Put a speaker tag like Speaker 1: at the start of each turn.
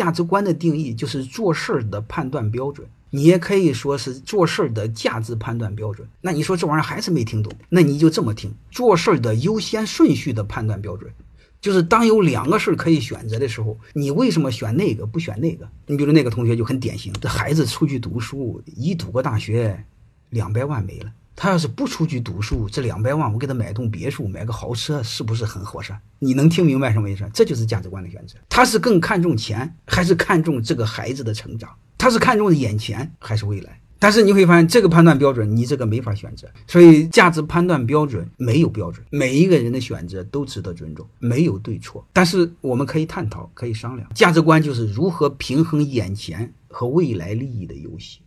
Speaker 1: 价值观的定义就是做事儿的判断标准，你也可以说是做事儿的价值判断标准。那你说这玩意儿还是没听懂？那你就这么听：做事儿的优先顺序的判断标准，就是当有两个事儿可以选择的时候，你为什么选那个不选那个？你比如那个同学就很典型，这孩子出去读书，一读个大学，两百万没了。他要是不出去读书，这两百万我给他买栋别墅，买个豪车，是不是很合算？你能听明白什么意思？这就是价值观的选择。他是更看重钱，还是看重这个孩子的成长？他是看重眼前，还是未来？但是你会发现，这个判断标准你这个没法选择。所以价值判断标准没有标准，每一个人的选择都值得尊重，没有对错。但是我们可以探讨，可以商量。价值观就是如何平衡眼前和未来利益的游戏。